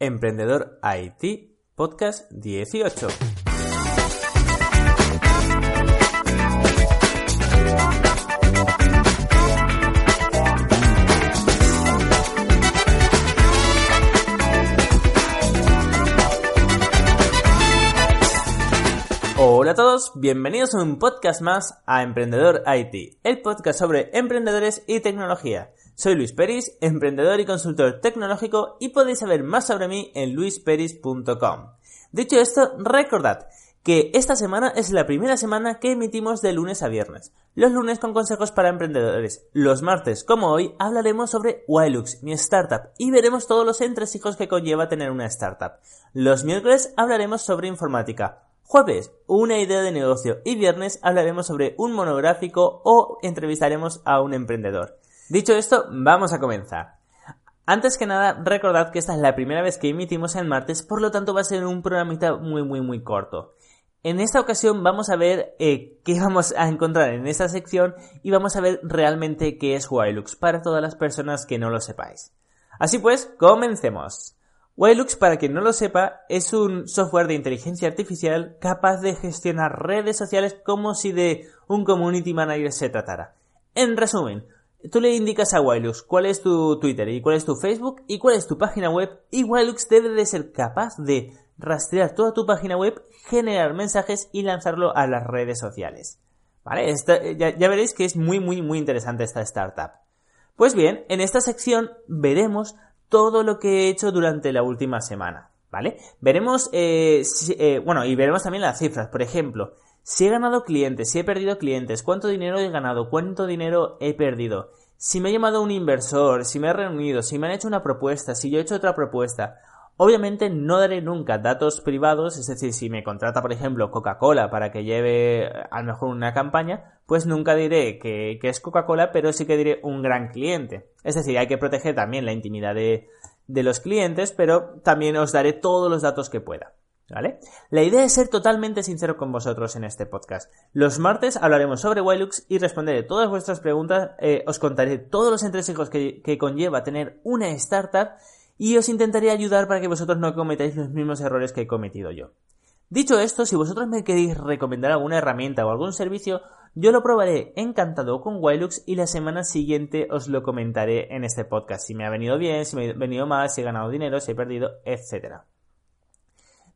Emprendedor IT, podcast 18. Hola a todos, bienvenidos a un podcast más a Emprendedor IT, el podcast sobre emprendedores y tecnología. Soy Luis Peris, emprendedor y consultor tecnológico y podéis saber más sobre mí en luisperis.com. Dicho esto, recordad que esta semana es la primera semana que emitimos de lunes a viernes. Los lunes con consejos para emprendedores. Los martes, como hoy, hablaremos sobre Wilux, mi startup, y veremos todos los entresijos que conlleva tener una startup. Los miércoles hablaremos sobre informática. Jueves, una idea de negocio y viernes hablaremos sobre un monográfico o entrevistaremos a un emprendedor. Dicho esto, vamos a comenzar. Antes que nada, recordad que esta es la primera vez que emitimos el martes, por lo tanto va a ser un programita muy muy muy corto. En esta ocasión vamos a ver eh, qué vamos a encontrar en esta sección y vamos a ver realmente qué es Wilux para todas las personas que no lo sepáis. Así pues, comencemos. Wilux, para quien no lo sepa, es un software de inteligencia artificial capaz de gestionar redes sociales como si de un community manager se tratara. En resumen, Tú le indicas a Wilux cuál es tu Twitter y cuál es tu Facebook y cuál es tu página web y Wilux debe de ser capaz de rastrear toda tu página web, generar mensajes y lanzarlo a las redes sociales. ¿Vale? ya, ya veréis que es muy muy muy interesante esta startup. Pues bien, en esta sección veremos todo lo que he hecho durante la última semana. ¿Vale? Veremos, eh, eh, bueno, y veremos también las cifras. Por ejemplo, si he ganado clientes, si he perdido clientes, cuánto dinero he ganado, cuánto dinero he perdido, si me ha llamado un inversor, si me he reunido, si me han hecho una propuesta, si yo he hecho otra propuesta. Obviamente no daré nunca datos privados, es decir, si me contrata, por ejemplo, Coca-Cola para que lleve a lo mejor una campaña, pues nunca diré que, es Coca-Cola, pero sí que diré un gran cliente. Es decir, hay que proteger también la intimidad de los clientes, pero también os daré todos los datos que pueda. ¿Vale? La idea es ser totalmente sincero con vosotros en este podcast. Los martes hablaremos sobre Wilux y responderé todas vuestras preguntas, eh, os contaré todos los entresijos que, conlleva tener una startup y os intentaré ayudar para que vosotros no cometáis los mismos errores que he cometido yo. Dicho esto, si vosotros me queréis recomendar alguna herramienta o algún servicio, yo lo probaré encantado con Wilux y la semana siguiente os lo comentaré en este podcast. Si me ha venido bien, si me ha venido mal, si he ganado dinero, si he perdido, etcétera.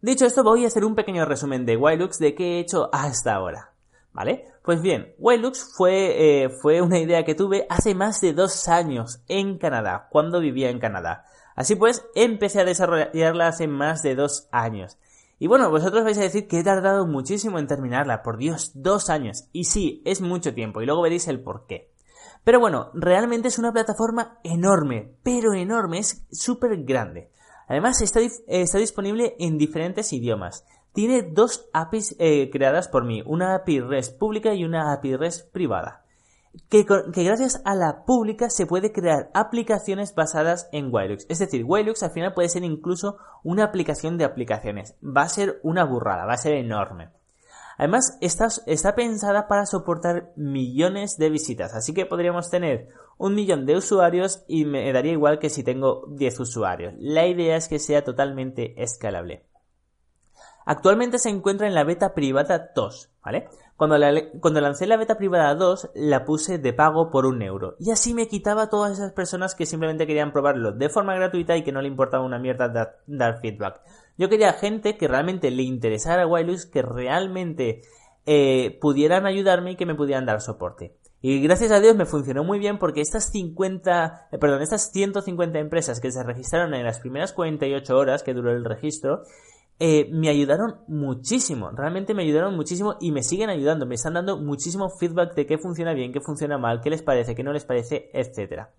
Dicho esto, voy a hacer un pequeño resumen de Wilux de qué he hecho hasta ahora. ¿Vale? Pues bien, Wilux fue, eh, fue una idea que tuve hace más de dos años en Canadá, cuando vivía en Canadá. Así pues, empecé a desarrollarla hace más de dos años. Y bueno, vosotros vais a decir que he tardado muchísimo en terminarla, por Dios, dos años. Y sí, es mucho tiempo, y luego veréis el por qué. Pero bueno, realmente es una plataforma enorme, pero enorme, es súper grande. Además, está, está disponible en diferentes idiomas. Tiene dos APIs eh, creadas por mí, una API REST pública y una API REST privada. Que, gracias a la pública se puede crear aplicaciones basadas en Wilux. Es decir, Wilux al final puede ser incluso una aplicación de aplicaciones. Va a ser una burrada, va a ser enorme. Además, está, pensada para soportar millones de visitas, así que podríamos tener un millón de usuarios y me daría igual que si tengo 10 usuarios. La idea es que sea totalmente escalable. Actualmente se encuentra en la beta privada 2, ¿vale? Cuando, cuando, lancé la beta privada 2, la puse de pago por un euro. Y así me quitaba a todas esas personas que simplemente querían probarlo de forma gratuita y que no le importaba una mierda dar feedback. Yo quería gente que realmente le interesara Wilux, que realmente eh, pudieran ayudarme y que me pudieran dar soporte. Y gracias a Dios me funcionó muy bien porque estas 50, eh, perdón, estas 150 empresas que se registraron en las primeras 48 horas que duró el registro, eh, me ayudaron muchísimo, realmente me ayudaron muchísimo y me siguen ayudando, me están dando muchísimo feedback de qué funciona bien, qué funciona mal, qué les parece, qué no les parece, etcétera.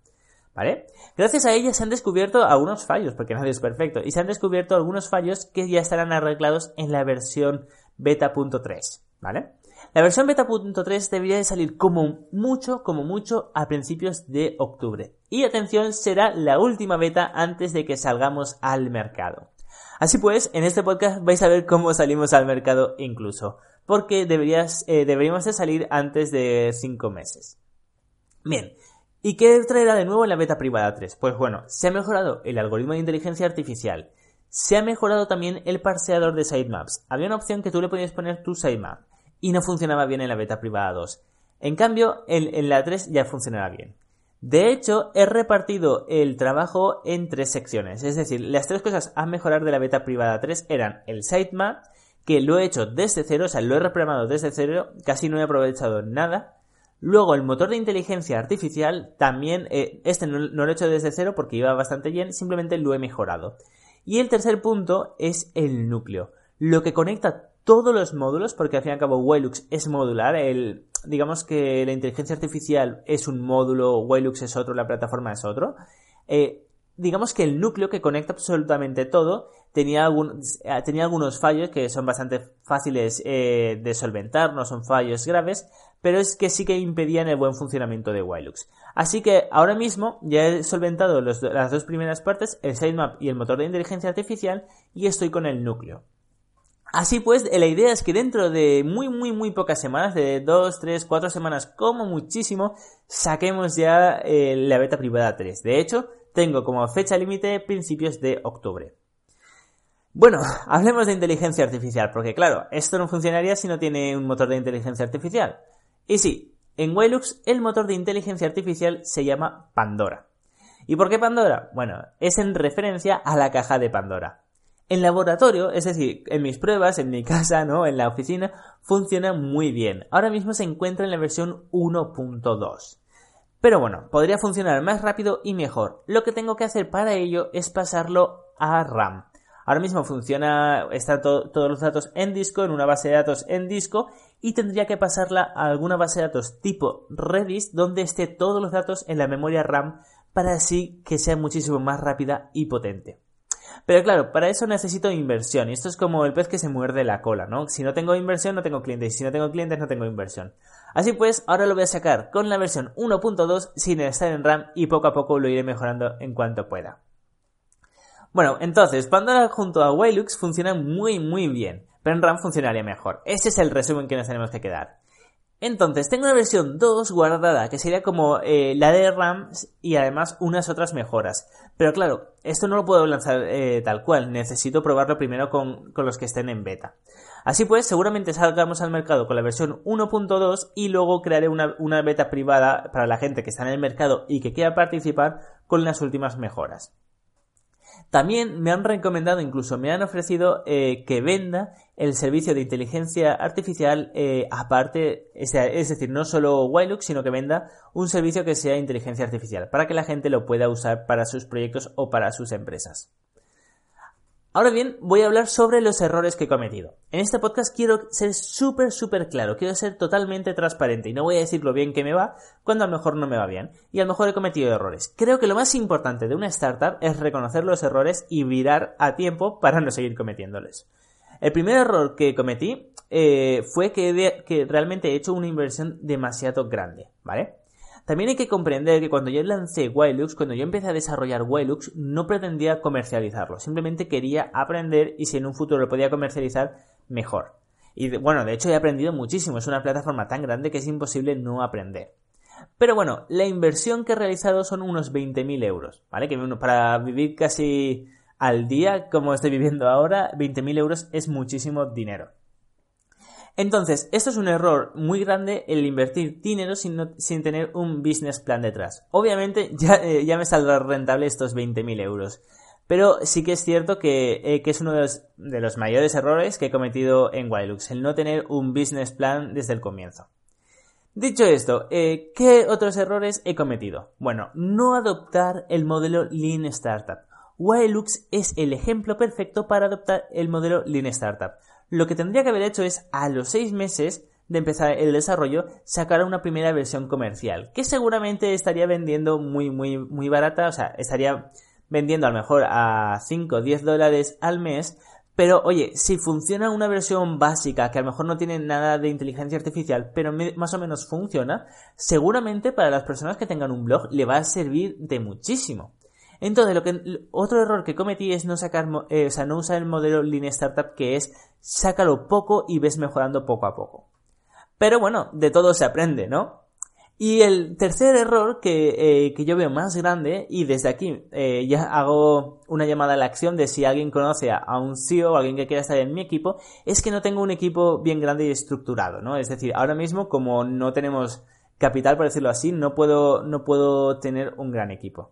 ¿Vale? Gracias a ella se han descubierto algunos fallos, porque nadie es perfecto, y se han descubierto algunos fallos que ya estarán arreglados en la versión beta.3, ¿vale? La versión beta.3 debería de salir como mucho, como mucho a principios de octubre. Y atención, será la última beta antes de que salgamos al mercado. Así pues, en este podcast vais a ver cómo salimos al mercado incluso, porque deberías, eh, deberíamos de salir antes de 5 meses. Bien, ¿y qué traerá de nuevo en la beta privada 3? Pues bueno, se ha mejorado el algoritmo de inteligencia artificial, se ha mejorado también el parseador de sitemaps. Había una opción que tú le podías poner tu sitemap y no funcionaba bien en la beta privada 2. En cambio, en, la 3 ya funcionaba bien. De hecho, he repartido el trabajo en tres secciones. Es decir, las tres cosas a mejorar de la beta privada 3 eran el sitemap, que lo he hecho desde cero, o sea, lo he reprogramado desde cero, casi no he aprovechado nada. Luego, el motor de inteligencia artificial, también, eh, este no, lo he hecho desde cero porque iba bastante bien, simplemente lo he mejorado. Y el tercer punto es el núcleo, lo que conecta todos los módulos, porque al fin y al cabo Wilux es modular, el, digamos que la inteligencia artificial es un módulo, Wilux es otro, la plataforma es otro. Eh, digamos que el núcleo que conecta absolutamente todo tenía, algún, eh, tenía algunos fallos que son bastante fáciles de solventar, no son fallos graves, pero es que sí que impedían el buen funcionamiento de Wilux. Así que ahora mismo ya he solventado las dos primeras partes, el sitemap y el motor de inteligencia artificial, y estoy con el núcleo. Así pues, la idea es que dentro de muy, muy, muy pocas semanas, de 2, 3, 4 semanas como muchísimo, saquemos ya eh, la beta privada 3. De hecho, tengo como fecha límite principios de octubre. Bueno, hablemos de inteligencia artificial, porque claro, esto no funcionaría si no tiene un motor de inteligencia artificial. Y sí, en Waylux el motor de inteligencia artificial se llama Pandora. ¿Y por qué Pandora? Bueno, es en referencia a la caja de Pandora. En laboratorio, es decir, en mis pruebas, en mi casa, ¿no? En la oficina, funciona muy bien. Ahora mismo se encuentra en la versión 1.2. Pero bueno, podría funcionar más rápido y mejor. Lo que tengo que hacer para ello es pasarlo a RAM. Ahora mismo funciona, está todos los datos en disco, en una base de datos en disco, y tendría que pasarla a alguna base de datos tipo Redis, donde esté todos los datos en la memoria RAM para así que sea muchísimo más rápida y potente. Pero claro, para eso necesito inversión. Y esto es como el pez que se muerde la cola, ¿no? Si no tengo inversión, no tengo clientes. Y si no tengo clientes, no tengo inversión. Así pues, ahora lo voy a sacar con la versión 1.2 sin estar en RAM y poco a poco lo iré mejorando en cuanto pueda. Bueno, entonces, Pandora junto a Waylux funcionan muy muy bien, pero en RAM funcionaría mejor. Ese es el resumen que nos tenemos que quedar. Entonces, tengo una versión 2 guardada que sería como eh, la de RAM y además unas otras mejoras. Pero claro, esto no lo puedo lanzar eh, tal cual, necesito probarlo primero con, los que estén en beta. Así pues, seguramente salgamos al mercado con la versión 1.2 y luego crearé una, una beta privada para la gente que está en el mercado y que quiera participar con las últimas mejoras. También me han recomendado, incluso me han ofrecido eh, que venda el servicio de inteligencia artificial eh, aparte, es, decir, no solo Wilux, sino que venda un servicio que sea inteligencia artificial, para que la gente lo pueda usar para sus proyectos o para sus empresas. Ahora bien, voy a hablar sobre los errores que he cometido. En este podcast quiero ser súper, súper claro, quiero ser totalmente transparente y no voy a decir lo bien que me va cuando a lo mejor no me va bien y a lo mejor he cometido errores. Creo que lo más importante de una startup es reconocer los errores y virar a tiempo para no seguir cometiéndoles. El primer error que cometí eh, fue que, que realmente he hecho una inversión demasiado grande, ¿vale? También hay que comprender que cuando yo lancé Wilux, cuando yo empecé a desarrollar Wilux, no pretendía comercializarlo, simplemente quería aprender y si en un futuro lo podía comercializar, mejor. Y bueno, de hecho he aprendido muchísimo, es una plataforma tan grande que es imposible no aprender. Pero bueno, la inversión que he realizado son unos 20.000 euros, ¿vale? Que para vivir casi al día como estoy viviendo ahora, 20.000 euros es muchísimo dinero. Entonces, esto es un error muy grande el invertir dinero sin, tener un business plan detrás. Obviamente ya, eh, ya me saldrá rentable estos 20.000 euros. Pero sí que es cierto que, eh, que es uno de los, de los, mayores errores que he cometido en Wilux, el no tener un business plan desde el comienzo. Dicho esto, eh, ¿qué otros errores he cometido? Bueno, no adoptar el modelo Lean Startup. Wilux es el ejemplo perfecto para adoptar el modelo Lean Startup lo que tendría que haber hecho es a los seis meses de empezar el desarrollo, sacara una primera versión comercial, que seguramente estaría vendiendo muy, muy, muy barata, o sea, estaría vendiendo a lo mejor a 5 o 10 dólares al mes, pero oye, si funciona una versión básica que a lo mejor no tiene nada de inteligencia artificial, pero más o menos funciona, seguramente para las personas que tengan un blog le va a servir de muchísimo. Entonces, lo que, otro error que cometí es no sacar, eh, no usar el modelo Lean Startup que es sácalo poco y ves mejorando poco a poco. Pero bueno, de todo se aprende, ¿no? Y el tercer error que, eh, yo veo más grande, y desde aquí eh, ya hago una llamada a la acción de si alguien conoce a, un CEO o alguien que quiera estar en mi equipo, es que no tengo un equipo bien grande y estructurado, ¿no? Es decir, ahora mismo como no tenemos capital, por decirlo así, no puedo, no puedo tener un gran equipo.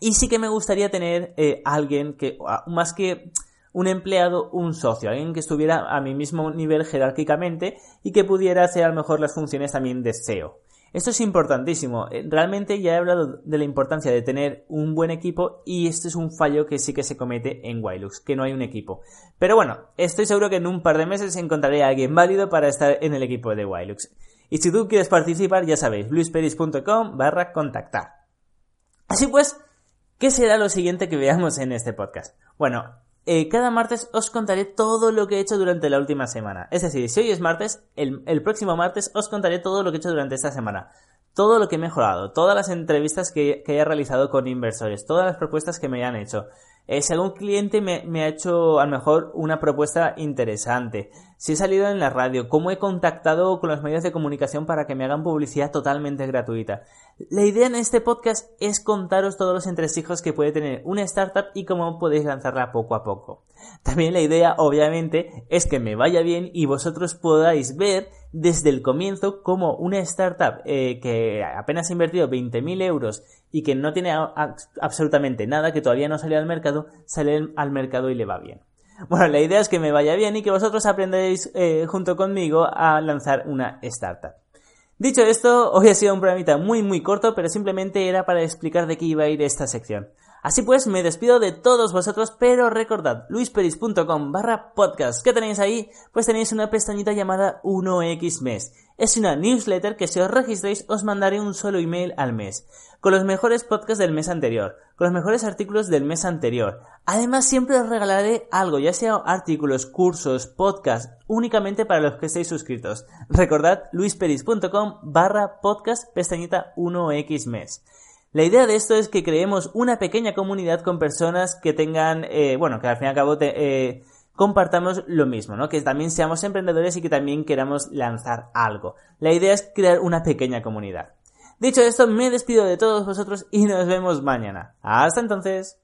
Y sí que me gustaría tener eh, alguien que, más que un empleado, un socio, alguien que estuviera a mi mismo nivel jerárquicamente y que pudiera hacer a lo mejor las funciones también de CEO. Esto es importantísimo. Eh, realmente ya he hablado de la importancia de tener un buen equipo y este es un fallo que sí que se comete en Wilux, que no hay un equipo. Pero bueno, estoy seguro que en un par de meses encontraré a alguien válido para estar en el equipo de Wilux. Y si tú quieres participar, ya sabéis, luisperis.com barra contactar. Así pues, ¿qué será lo siguiente que veamos en este podcast? Bueno, eh, cada martes os contaré todo lo que he hecho durante la última semana. Es decir, si hoy es martes, el, próximo martes os contaré todo lo que he hecho durante esta semana. Todo lo que he mejorado, todas las entrevistas que, que he realizado con inversores, todas las propuestas que me han hecho, eh, si algún cliente me, ha hecho a lo mejor una propuesta interesante, si he salido en la radio, cómo he contactado con los medios de comunicación para que me hagan publicidad totalmente gratuita. La idea en este podcast es contaros todos los entresijos que puede tener una startup y cómo podéis lanzarla poco a poco. También la idea, obviamente, es que me vaya bien y vosotros podáis ver desde el comienzo cómo una startup eh, que apenas ha invertido 20.000 euros y que no tiene absolutamente nada, que todavía no salió al mercado, sale al mercado y le va bien. Bueno, la idea es que me vaya bien y que vosotros aprendáis eh, junto conmigo a lanzar una startup. Dicho esto, hoy ha sido un programita muy muy corto, pero simplemente era para explicar de qué iba a ir esta sección. Así pues, me despido de todos vosotros, pero recordad, luisperis.com barra podcast. ¿Qué tenéis ahí? Pues tenéis una pestañita llamada 1X mes. Es una newsletter que si os registréis os mandaré un solo email al mes, con los mejores podcasts del mes anterior, con los mejores artículos del mes anterior. Además siempre os regalaré algo, ya sea artículos, cursos, podcasts, únicamente para los que estéis suscritos. Recordad luisperis.com barra podcast pestañita 1X mes. La idea de esto es que creemos una pequeña comunidad con personas que tengan, eh, bueno, que al fin y al cabo eh, compartamos lo mismo, ¿no? Que también seamos emprendedores y que también queramos lanzar algo. La idea es crear una pequeña comunidad. Dicho esto, me despido de todos vosotros y nos vemos mañana. Hasta entonces.